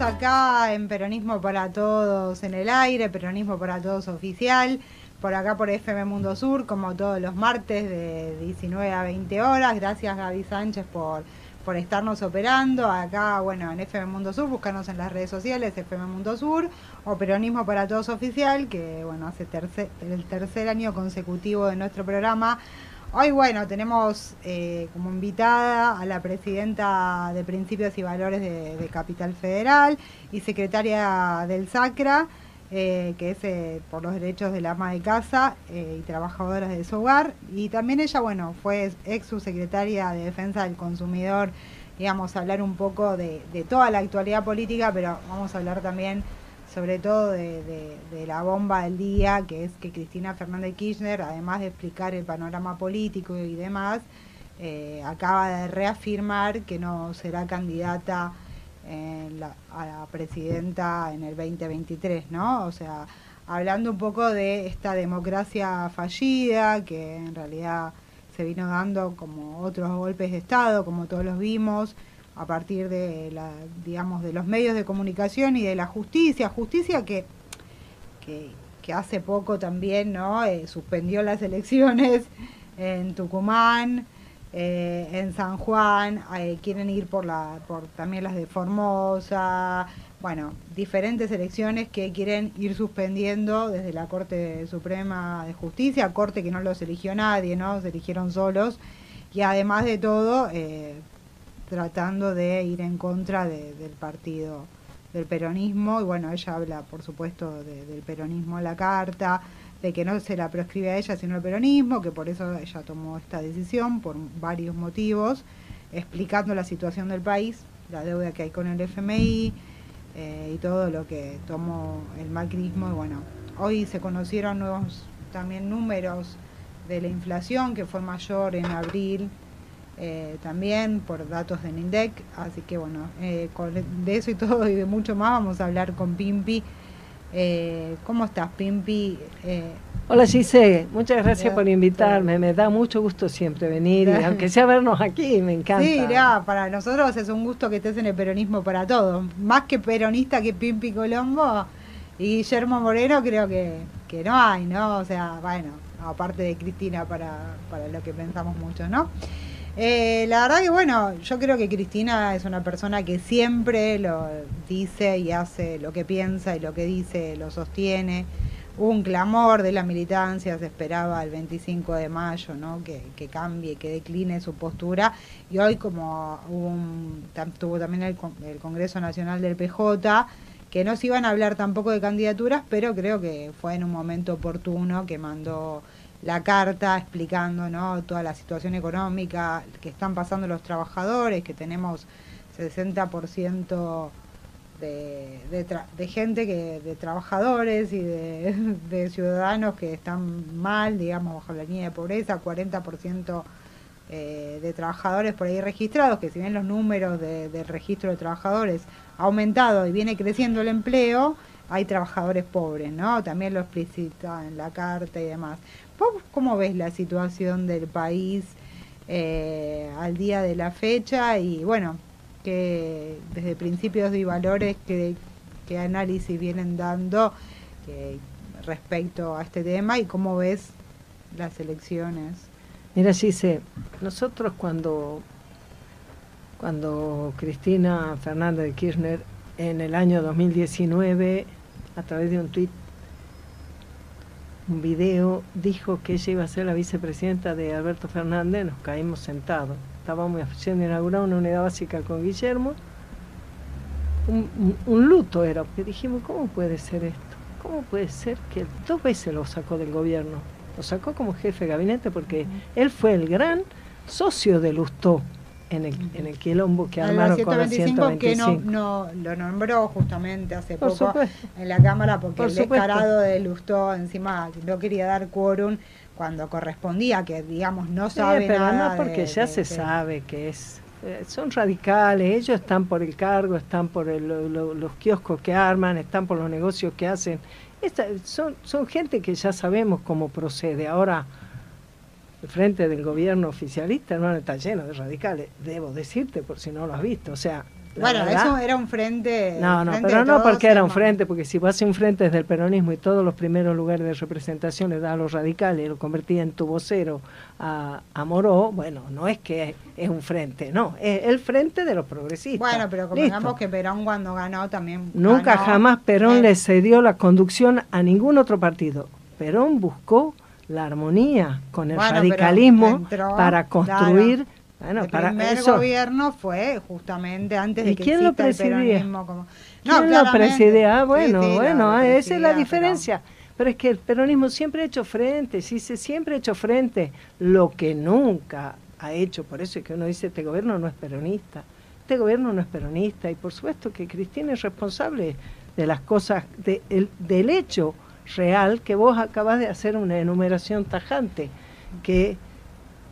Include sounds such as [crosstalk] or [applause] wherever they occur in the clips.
Acá en Peronismo para Todos en el aire, Peronismo para Todos oficial, por acá por FM Mundo Sur, como todos los martes de 19 a 20 horas. Gracias Gaby Sánchez por, por estarnos operando. Acá, bueno, en FM Mundo Sur, buscarnos en las redes sociales, FM Mundo Sur, o Peronismo para Todos oficial, que bueno, hace tercer, el tercer año consecutivo de nuestro programa Hoy, bueno, tenemos eh, como invitada a la presidenta de Principios y Valores de, Capital Federal y secretaria del SACRA, eh, que es eh, por los derechos del ama de casa y trabajadoras de su hogar. Y también ella, bueno, fue ex subsecretaria de Defensa del Consumidor. Y vamos a hablar un poco de toda la actualidad política, pero vamos a hablar también sobre todo de, la bomba del día, que es que Cristina Fernández Kirchner, además de explicar el panorama político y demás, eh, acaba de reafirmar que no será candidata a la presidenta en el 2023, ¿no? O sea, hablando un poco de esta democracia fallida, que en realidad se vino dando como otros golpes de Estado, como todos los vimos, a partir de la, digamos, de los medios de comunicación y de la justicia, justicia que, que, hace poco también ¿no? Eh, suspendió las [laughs] elecciones en Tucumán, eh, en San Juan, eh, quieren ir por la, por también las de Formosa, bueno, diferentes elecciones que quieren ir suspendiendo desde la Corte Suprema de Justicia, corte que no los eligió nadie, ¿no? Se eligieron solos, y además de todo, tratando de ir en contra del partido del peronismo. Y bueno, ella habla por supuesto del peronismo en la carta, de que no se la proscribe a ella sino el peronismo, que por eso ella tomó esta decisión por varios motivos, explicando la situación del país, la deuda que hay con el FMI eh, y todo lo que tomó el macrismo. Y bueno, hoy se conocieron nuevos también números de la inflación que fue mayor en abril eh, también por datos de Nindec. Así que bueno, eh, de eso y todo y de mucho más vamos a hablar con Pimpi. Eh, ¿Cómo estás, Pimpi? Hola Gise, muchas gracias por invitarme, me da mucho gusto siempre venir, [laughs] aunque sea vernos aquí, me encanta. Sí, para nosotros es un gusto que estés en el peronismo para todos, más que peronista que Pimpi Colombo y Guillermo Moreno creo que, que no hay, ¿no? O sea, bueno, aparte de Cristina para, para lo que pensamos mucho, ¿no? Eh, la verdad que bueno, yo creo que Cristina es una persona que siempre lo dice y hace lo que piensa y lo que dice lo sostiene. Hubo un clamor de la militancia, se esperaba el 25 de mayo, ¿no? que, cambie, que decline su postura. Y hoy como un, tuvo también el, el Congreso Nacional del PJ, que no se iban a hablar tampoco de candidaturas, pero creo que fue en un momento oportuno que mandó la carta explicando ¿no? toda la situación económica que están pasando los trabajadores, que tenemos 60% de, de, gente, que de trabajadores y [laughs] de, ciudadanos que están mal, digamos, bajo la línea de pobreza, 40% eh, de trabajadores por ahí registrados, que si bien los números del registro de trabajadores ha aumentado y viene creciendo el empleo, hay trabajadores pobres, ¿no? También lo explicita en la carta y demás. cómo ves la situación del país eh, al día de la fecha? Y bueno, que desde principios y valores, ¿qué, análisis vienen dando eh, respecto a este tema y cómo ves las elecciones? Mira, sé nosotros cuando, cuando Cristina Fernández de Kirchner en el año 2019 a través de un tweet, un video, dijo que ella iba a ser la vicepresidenta de Alberto Fernández, nos caímos sentados. Estábamos haciendo inaugurar una unidad básica con Guillermo. Un, luto era, porque dijimos, ¿cómo puede ser esto? ¿Cómo puede ser que dos veces lo sacó del gobierno? Lo sacó como jefe de gabinete porque él fue el gran socio de Lustó en el, en el quilombo que armaron con la 125. que no, no, lo nombró justamente hace poco en la Cámara porque el descarado de Lustó encima no quería dar quórum cuando correspondía, que digamos no sabe pero No porque ya se sabe que es eh, son radicales, ellos están por el cargo, están por los kioscos que arman, están por los negocios que hacen. son, son gente que ya sabemos cómo procede. Ahora, el frente del gobierno oficialista, hermano, está lleno de radicales, debo decirte, por si no lo has visto. O sea, bueno, eso era un frente. No, no, pero no porque era un frente, porque si vas a un frente desde el peronismo y todos los primeros lugares de representación le da a los radicales y lo convertía en tu vocero a, a Moró, bueno, no es que es un frente, no, es el frente de los progresistas. Bueno, pero convengamos que Perón cuando ganó también. Nunca jamás Perón le cedió la conducción a ningún otro partido. Perón buscó la armonía con el radicalismo para construir. Bueno, el para primer gobierno fue justamente antes de que quién lo presidía? el como... No, ¿Quién lo presidía? Ah, bueno, bueno, ah, esa es la diferencia. Pero... es que el peronismo siempre ha hecho frente, sí, se siempre ha hecho frente. Lo que nunca ha hecho, por eso es que uno dice, este gobierno no es peronista. Este gobierno no es peronista y por supuesto que Cristina es responsable de las cosas, de, el, del hecho real que vos acabas de hacer una enumeración tajante, que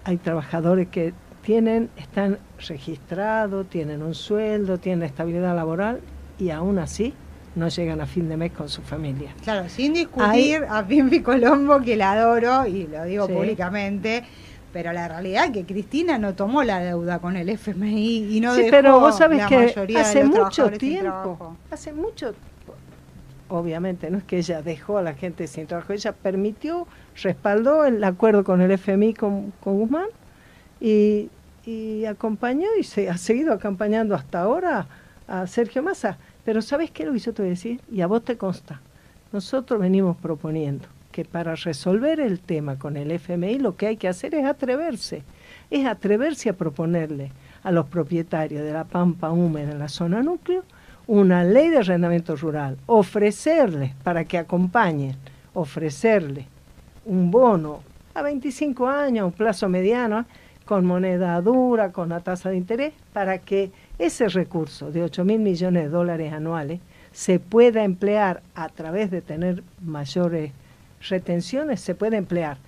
hay trabajadores que tienen, están registrados, tienen un sueldo, tienen estabilidad laboral y aún así no llegan a fin de mes con su familia. Claro, sin discutir a Pimpi Colombo, que la adoro y lo digo públicamente, pero la realidad es que Cristina no tomó la deuda con el FMI y no sí, pero vos sabés que hace mucho tiempo, hace mucho obviamente, no es que ella dejó a la gente sin trabajo, ella permitió, respaldó el acuerdo con el FMI con, con Guzmán y, acompañó y se ha seguido acompañando hasta ahora a Sergio Massa. Pero ¿sabes qué lo hizo te voy a decir? Y a vos te consta. Nosotros venimos proponiendo que para resolver el tema con el FMI lo que hay que hacer es atreverse, es atreverse a proponerle a los propietarios de la pampa húmeda en la zona núcleo una ley de arrendamiento rural, ofrecerles para que acompañen, ofrecerle un bono a 25 años, un plazo mediano, con moneda dura, con una tasa de interés, para que ese recurso de 8 mil millones de dólares anuales se pueda emplear a través de tener mayores retenciones, se pueda emplear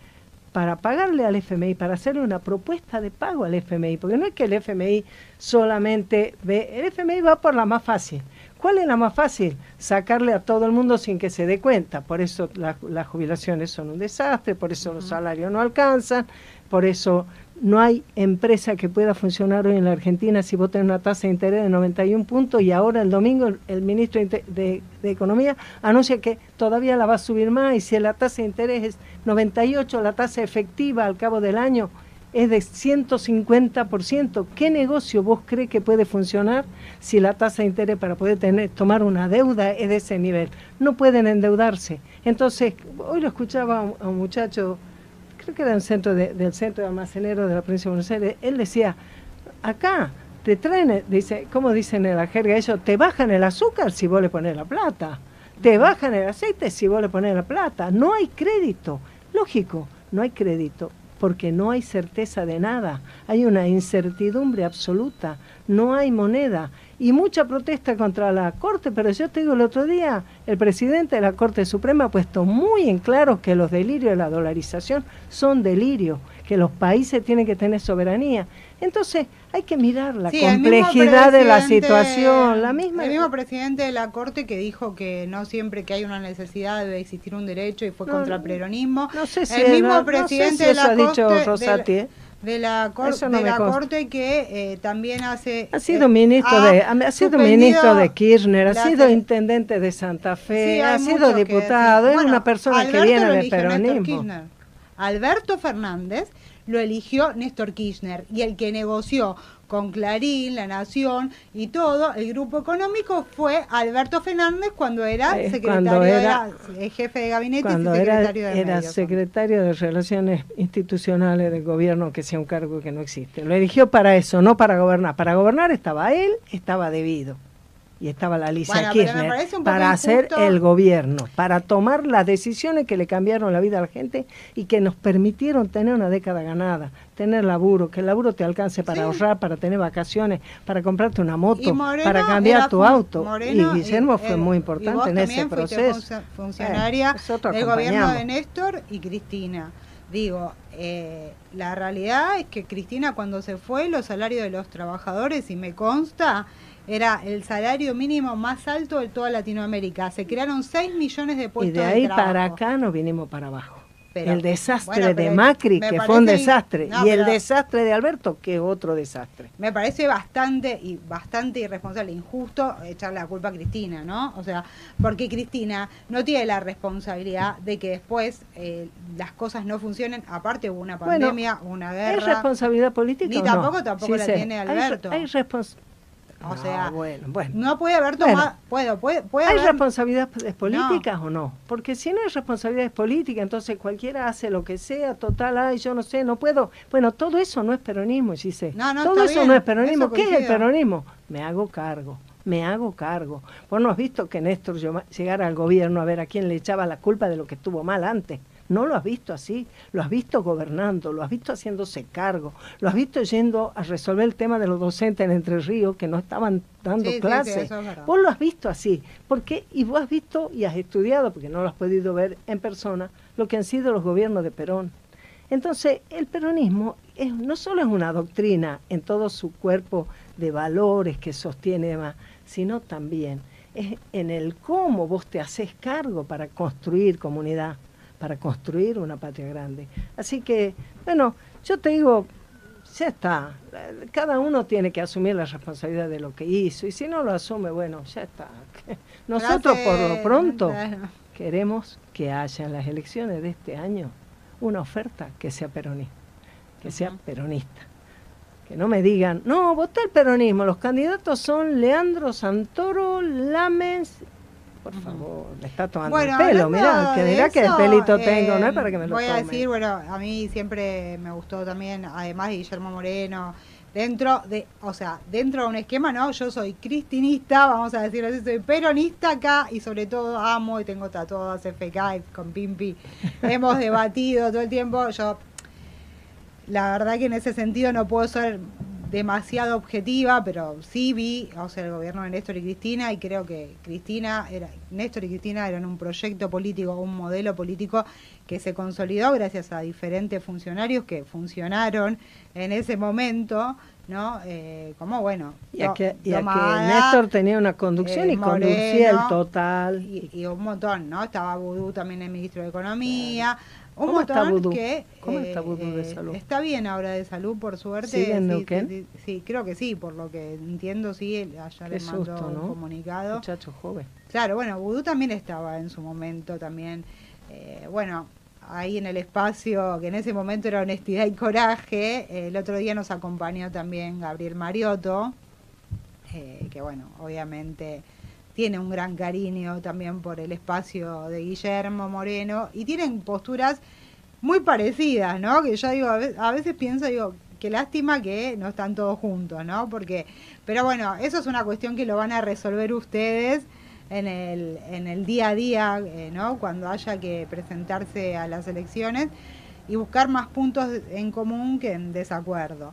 para pagarle al FMI, para hacerle una propuesta de pago al FMI, porque no es que el FMI solamente ve, el FMI va por la más fácil. ¿Cuál es la más fácil? Sacarle a todo el mundo sin que se dé cuenta. Por eso las jubilaciones son un desastre, por eso los salarios no alcanzan, por eso no hay empresa que pueda funcionar hoy en la Argentina si vos tenés una tasa de interés de 91 puntos y ahora el domingo el, ministro de, Economía anuncia que todavía la va a subir más y si la tasa de interés es 98, la tasa efectiva al cabo del año es de 150%. ¿Qué negocio vos crees que puede funcionar si la tasa de interés para poder tener, tomar una deuda es de ese nivel? No pueden endeudarse. Entonces, hoy lo escuchaba a un muchacho creo que era el centro del centro de almacenero de la provincia de Buenos Aires, él decía, acá te traen, dice, ¿cómo dicen en la jerga ellos? Te bajan el azúcar si vos le pones la plata, te bajan el aceite si vos le pones la plata, no hay crédito, lógico, no hay crédito porque no hay certeza de nada, hay una incertidumbre absoluta, no hay moneda. Y mucha protesta contra la Corte, pero yo te digo, el otro día el presidente de la Corte Suprema ha puesto muy en claro que los delirios de la dolarización son delirios, que los países tienen que tener soberanía. Entonces hay que mirar la complejidad de la situación, la misma. El mismo presidente de la Corte que dijo que no siempre que hay una necesidad debe existir un derecho y fue contra el peronismo. No sé si el mismo presidente de la ha dicho Rosati, ¿eh? de la, de la corte que eh, también hace ha sido ministro de ha sido ministro de Kirchner ha sido intendente de Santa Fe ha sido diputado es una persona que viene del peronismo Alberto Fernández lo eligió Néstor Kirchner y el que negoció con Clarín, La Nación y todo, el grupo económico fue Alberto Fernández cuando era eh, secretario era, eh, jefe de gabinete y secretario era, de era secretario de Relaciones Institucionales del gobierno, que sea un cargo que no existe. Lo eligió para eso, no para gobernar. Para gobernar estaba él, estaba debido y estaba la Alicia Kirchner para hacer el gobierno, para tomar las decisiones que le cambiaron la vida a la gente y que nos permitieron tener una década ganada, tener laburo, que el laburo te alcance para ahorrar, para tener vacaciones, para comprarte una moto, para cambiar tu auto. y Guillermo fue muy importante en ese proceso. funcionaria eh, del gobierno de Néstor y Cristina. Digo, eh, la realidad es que Cristina cuando se fue, los salarios de los trabajadores, y me consta, era el salario mínimo más alto de toda Latinoamérica. Se crearon 6 millones de puestos de Y de ahí para acá nos vinimos para abajo. el desastre de Macri, que fue un desastre, y el desastre de Alberto, que es otro desastre. Me parece bastante y bastante irresponsable, injusto echarle la culpa a Cristina, ¿no? O sea, porque Cristina no tiene la responsabilidad de que después eh, las cosas no funcionen. Aparte hubo una pandemia, una guerra. ¿Es responsabilidad política? Ni tampoco, tampoco la tiene Alberto. Hay, hay o sea, bueno, bueno. no puede haber tomado. puedo, puede, puede ¿Hay responsabilidades políticas o no? Porque si no hay responsabilidades políticas, entonces cualquiera hace lo que sea, total, ay, yo no sé, no puedo. Bueno, todo eso no es peronismo, sí sé. No, no, todo eso no es peronismo. ¿Qué es el peronismo? Me hago cargo me hago cargo. Vos no has visto que Néstor llegara al gobierno a ver a quién le echaba la culpa de lo que estuvo mal antes. No lo has visto así, lo has visto gobernando, lo has visto haciéndose cargo, lo has visto yendo a resolver el tema de los docentes en Entre Ríos que no estaban dando clases. vos lo has visto así, porque y vos has visto y has estudiado, porque no lo has podido ver en persona, lo que han sido los gobiernos de Perón. Entonces, el peronismo es, no solo es una doctrina en todo su cuerpo de valores que sostiene más, sino también es en el cómo vos te haces cargo para construir comunidad para construir una patria grande. Así que, bueno, yo te digo, ya está, cada uno tiene que asumir la responsabilidad de lo que hizo y si no lo asume, bueno, ya está. [laughs] Nosotros por lo pronto queremos que haya en las elecciones de este año una oferta que sea peronista, que sea peronista. Que no me digan, no, voté el peronismo, los candidatos son Leandro Santoro, Lames por favor, le está tomando el pelo, mira, que dirá que el pelito tengo, no es para que me lo Voy a decir, bueno, a mí siempre me gustó también, además de Guillermo Moreno, dentro de, o sea, dentro de un esquema, ¿no? Yo soy cristinista, vamos a decirlo así, soy peronista acá y sobre todo amo y tengo tatuadas FK con Pimpi. [laughs] Hemos debatido todo el tiempo, yo la verdad que en ese sentido no puedo ser demasiado objetiva, pero sí vi, o sea, el gobierno de Néstor y Cristina, y creo que Cristina era, Néstor y Cristina eran un proyecto político, un modelo político que se consolidó gracias a diferentes funcionarios que funcionaron en ese momento, ¿no? Eh, como bueno. Y a que, Néstor tenía una conducción y conducía el total. Y, un montón, ¿no? Estaba Vudú también el ministro de Economía. ¿Cómo está Vudú? Que, ¿Cómo está Vudú de eh, salud? Está bien ahora de salud, por suerte. ¿Sigue en sí, creo que sí, por lo que entiendo, sí, allá le mandó un comunicado. Muchacho joven. Claro, bueno, Vudú también estaba en su momento también. Eh, bueno, ahí en el espacio, que en ese momento era honestidad y coraje. el otro día nos acompañó también Gabriel Mariotto, eh, que bueno, obviamente tiene un gran cariño también por el espacio de Guillermo Moreno y tienen posturas muy parecidas, ¿no? Que yo digo, a veces, pienso, digo, qué lástima que no están todos juntos, ¿no? Porque, pero bueno, eso es una cuestión que lo van a resolver ustedes en el, en el día a día, eh, ¿no? Cuando haya que presentarse a las elecciones y buscar más puntos en común que en desacuerdo.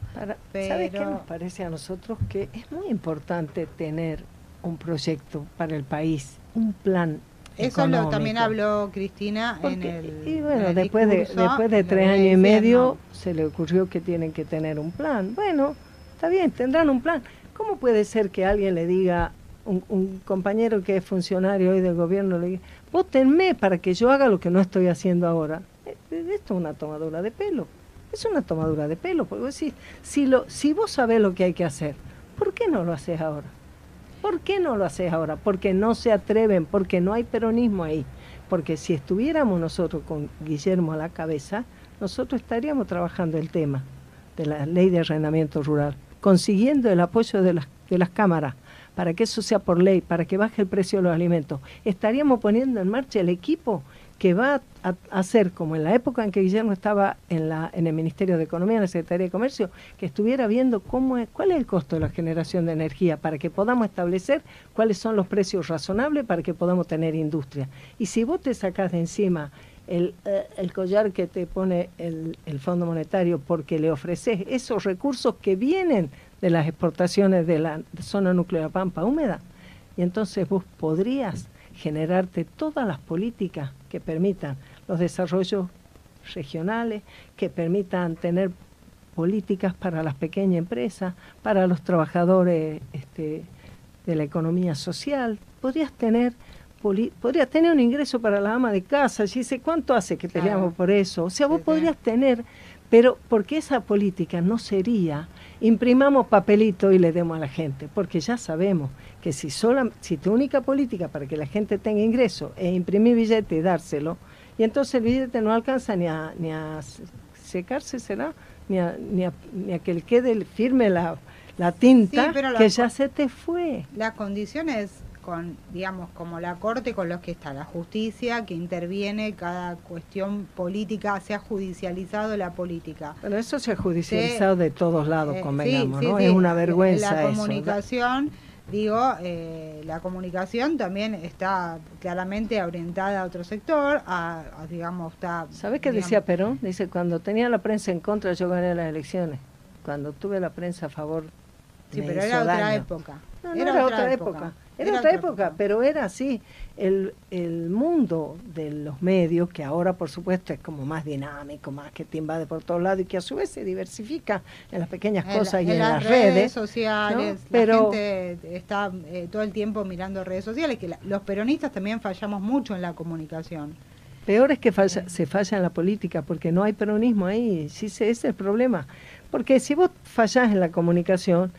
¿Sabes qué nos parece a nosotros? Que es muy importante tener un proyecto para el país, un plan. Eso lo, también habló Cristina en el. Y bueno, después, de, después de tres años y medio se le ocurrió que tienen que tener un plan. Bueno, está bien, tendrán un plan. ¿Cómo puede ser que alguien le diga, un, compañero que es funcionario hoy del gobierno, le diga, votenme para que yo haga lo que no estoy haciendo ahora? Eh, eh, esto es una tomadura de pelo. Es una tomadura de pelo, porque vos decís, si, lo, si vos sabés lo que hay que hacer, ¿por qué no lo haces ahora? ¿Por qué no lo haces ahora? Porque no se atreven, porque no hay peronismo ahí. Porque si estuviéramos nosotros con Guillermo a la cabeza, nosotros estaríamos trabajando el tema de la ley de arrendamiento rural, consiguiendo el apoyo de las, de las cámaras para que eso sea por ley, para que baje el precio de los alimentos. Estaríamos poniendo en marcha el equipo que va a hacer, como en la época en que Guillermo estaba en, la, en el Ministerio de Economía, en la Secretaría de Comercio, que estuviera viendo cómo es, cuál es el costo de la generación de energía para que podamos establecer cuáles son los precios razonables para que podamos tener industria. Y si vos te sacás de encima el, eh, collar que te pone el, el Fondo Monetario porque le ofreces esos recursos que vienen de las exportaciones de la zona nuclear pampa húmeda, y entonces vos podrías generarte todas las políticas que permitan los desarrollos regionales, que permitan tener políticas para las pequeñas empresas, para los trabajadores este, de la economía social. Podrías tener podría tener un ingreso para la ama de casa. Y dice, ¿cuánto hace que peleamos por eso? O sea, vos podrías tener, pero porque esa política no sería imprimamos papelito y le demos a la gente, porque ya sabemos que si sola, si tu única política para que la gente tenga ingreso es imprimir billete y dárselo, y entonces el billete no alcanza ni a, ni a secarse, será, ni a, ni a, ni a que le quede firme la, la tinta, que ya se te fue. La condición es con, digamos, como la Corte, con los que está la justicia, que interviene cada cuestión política, se ha judicializado la política. Bueno, eso se ha judicializado de todos lados, eh, convengamos, ¿no? es una vergüenza. La comunicación, digo, eh, la comunicación también está claramente orientada a otro sector, a, digamos, está... ¿Sabes qué decía Perón? Dice, cuando tenía la prensa en contra, yo gané las elecciones. Cuando tuve la prensa a favor, Sí, pero era otra época. era, otra, época. Era, otra época, pero era así. El, el mundo de los medios, que ahora por supuesto es como más dinámico, más que te invade por todos lados y que a su vez se diversifica en las pequeñas cosas y en, las, redes, sociales. Pero, la gente está eh, todo el tiempo mirando redes sociales, que los peronistas también fallamos mucho en la comunicación. Peor es que se falla en la política, porque no hay peronismo ahí, sí, ese es el problema. Porque si vos fallás en la comunicación,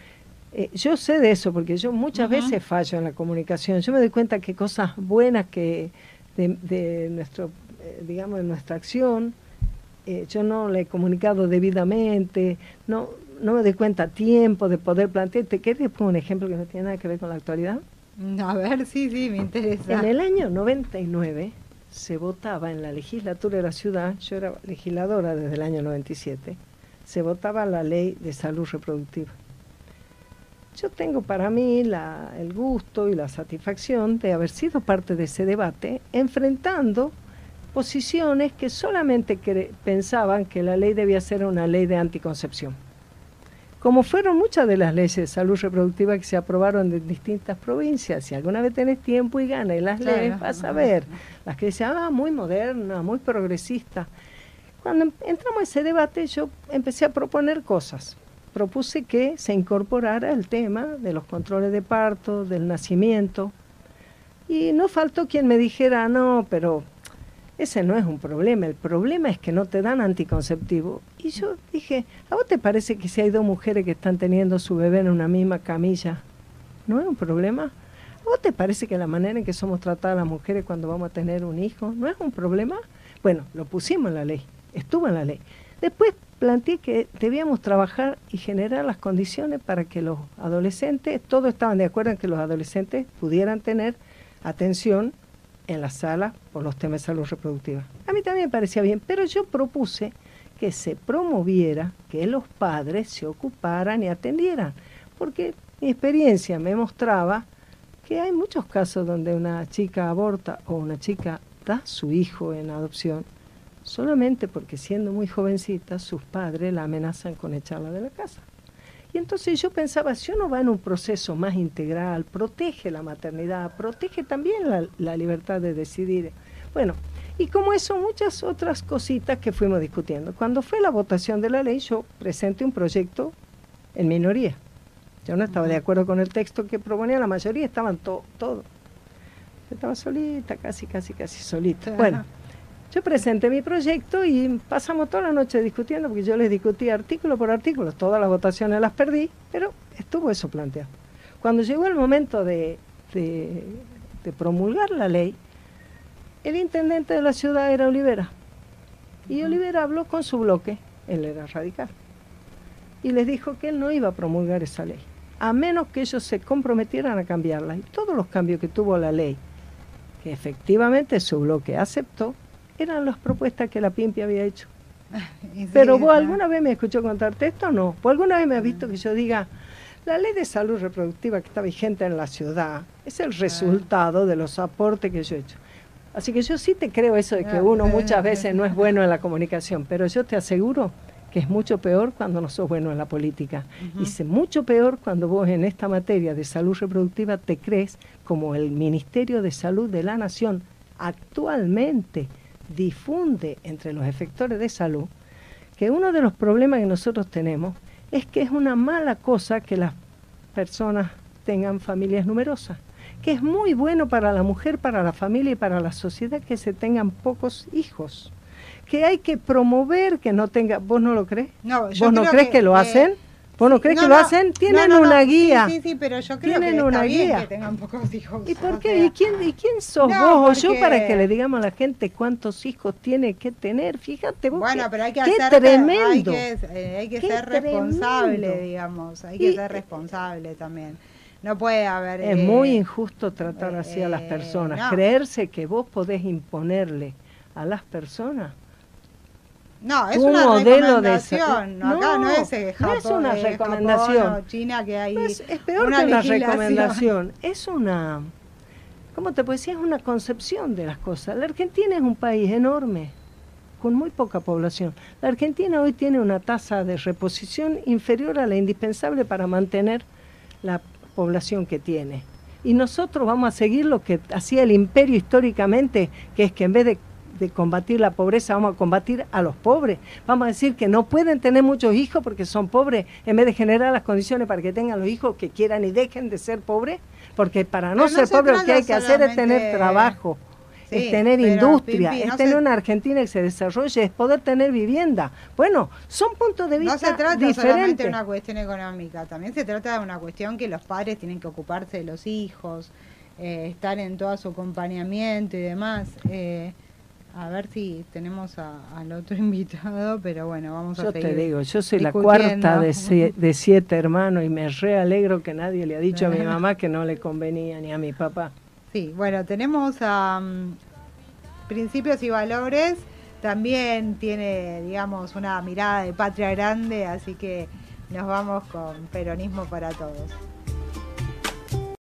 eh, yo sé de eso porque yo muchas veces fallo en la comunicación. Yo me doy cuenta que cosas buenas que de, nuestro, eh, digamos, de nuestra acción, eh, yo no le he comunicado debidamente, no, no me doy cuenta a tiempo de poder plantearte. ¿Quieres poner un ejemplo que no tiene nada que ver con la actualidad? A ver, sí, sí, me interesa. En el año 99 se votaba en la legislatura de la ciudad, yo era legisladora desde el año 97, se votaba la ley de salud reproductiva yo tengo para mí el gusto y la satisfacción de haber sido parte de ese debate, enfrentando posiciones que solamente pensaban que la ley debía ser una ley de anticoncepción. Como fueron muchas de las leyes de salud reproductiva que se aprobaron en distintas provincias, si alguna vez tenés tiempo y ganas y las leyes, vas a ver, las que decían, ah, muy moderna, muy progresista. Cuando entramos a ese debate yo empecé a proponer cosas propuse que se incorporara el tema de los controles de parto, del nacimiento. Y no faltó quien me dijera, no, pero ese no es un problema, el problema es que no te dan anticonceptivo. Y yo dije, ¿a vos te parece que si hay dos mujeres que están teniendo su bebé en una misma camilla, no es un problema? ¿A vos te parece que la manera en que somos tratadas las mujeres cuando vamos a tener un hijo no es un problema? Bueno, lo pusimos en la ley, estuvo en la ley. Después planteé que debíamos trabajar y generar las condiciones para que los adolescentes, todos estaban de acuerdo en que los adolescentes pudieran tener atención en la sala por los temas de salud reproductiva. A mí también me parecía bien, pero yo propuse que se promoviera que los padres se ocuparan y atendieran, porque mi experiencia me mostraba que hay muchos casos donde una chica aborta o una chica da su hijo en adopción solamente porque siendo muy jovencita sus padres la amenazan con echarla de la casa. Y entonces yo pensaba, si uno va en un proceso más integral, protege la maternidad, protege también la, la libertad de decidir. Bueno, y como eso, muchas otras cositas que fuimos discutiendo. Cuando fue la votación de la ley, yo presenté un proyecto en minoría. Yo no estaba de acuerdo con el texto que proponía, la mayoría estaban todos. Todo. Yo estaba solita, casi, casi, casi solita. Bueno. Yo presenté mi proyecto y pasamos toda la noche discutiendo, porque yo les discutí artículo por artículo, todas las votaciones las perdí, pero estuvo eso planteado. Cuando llegó el momento de, de, promulgar la ley, el intendente de la ciudad era Olivera. Y Olivera habló con su bloque, él era radical, y les dijo que él no iba a promulgar esa ley, a menos que ellos se comprometieran a cambiarla. Y todos los cambios que tuvo la ley, que efectivamente su bloque aceptó, eran las propuestas que la Pimpi había hecho. [laughs] Pero vos alguna vez me escuchó contarte esto o no? ¿Vos alguna vez me has visto que yo diga, la ley de salud reproductiva que está vigente en la ciudad es el resultado de los aportes que yo he hecho. Así que yo sí te creo eso de que ah, uno muchas veces no es bueno en la [laughs] comunicación, pero yo te aseguro que es mucho peor cuando no sos bueno en la política. Y es mucho peor cuando vos en esta materia de salud reproductiva te crees como el Ministerio de Salud de la Nación actualmente difunde entre los efectores de salud que uno de los problemas que nosotros tenemos es que es una mala cosa que las personas tengan familias numerosas, que es muy bueno para la mujer, para la familia y para la sociedad que se tengan pocos hijos. Que hay que promover que no tenga. ¿Vos no lo crees? No, ¿Vos no crees que, lo hacen? ¿Vos no crees que lo hacen? Tienen una guía. Sí, sí, pero yo creo Tienen que una guía. que tengan pocos hijos. ¿Y por qué? ¿Y, quién, ¿Y quién sos vos o yo para que le digamos a la gente cuántos hijos tiene que tener? Fíjate vos. Bueno, pero hay que qué hacer, tremendo. Hay que, eh, hay que ser responsable, digamos. Hay que ser responsable también. No puede haber. Es muy eh, injusto tratar así a las eh, personas. Creerse que vos podés imponerle a las personas no, es una modelo recomendación. De... Acá no, es, no es una recomendación. China que hay. es, peor que una recomendación. [laughs] Es una. ¿Cómo te puedo decir? Es una concepción de las cosas. La Argentina es un país enorme, con muy poca población. La Argentina hoy tiene una tasa de reposición inferior a la indispensable para mantener la población que tiene. Y nosotros vamos a seguir lo que hacía el imperio históricamente, que es que en vez de de combatir la pobreza, vamos a combatir a los pobres. Vamos a decir que no pueden tener muchos hijos porque son pobres, en vez de generar las condiciones para que tengan los hijos que quieran y dejen de ser pobres, porque para no, ser pobres lo que hay que hacer es tener trabajo. es tener industria, es tener una Argentina que se desarrolle, es poder tener vivienda. Bueno, son puntos de vista No se trata diferentes. solamente de una cuestión económica, también se trata de una cuestión que los padres tienen que ocuparse de los hijos, eh, estar en todo su acompañamiento y demás. Eh, a ver si tenemos al otro [laughs] invitado, pero bueno, vamos a Yo te digo, yo soy la cuarta de, de, [laughs] siete hermanos y me re alegro que nadie le ha dicho a mi mamá que no le convenía ni a mi papá. Sí, bueno, tenemos a mm, Principios y Valores, también tiene, digamos, una mirada de patria grande, así que nos vamos con Peronismo para Todos.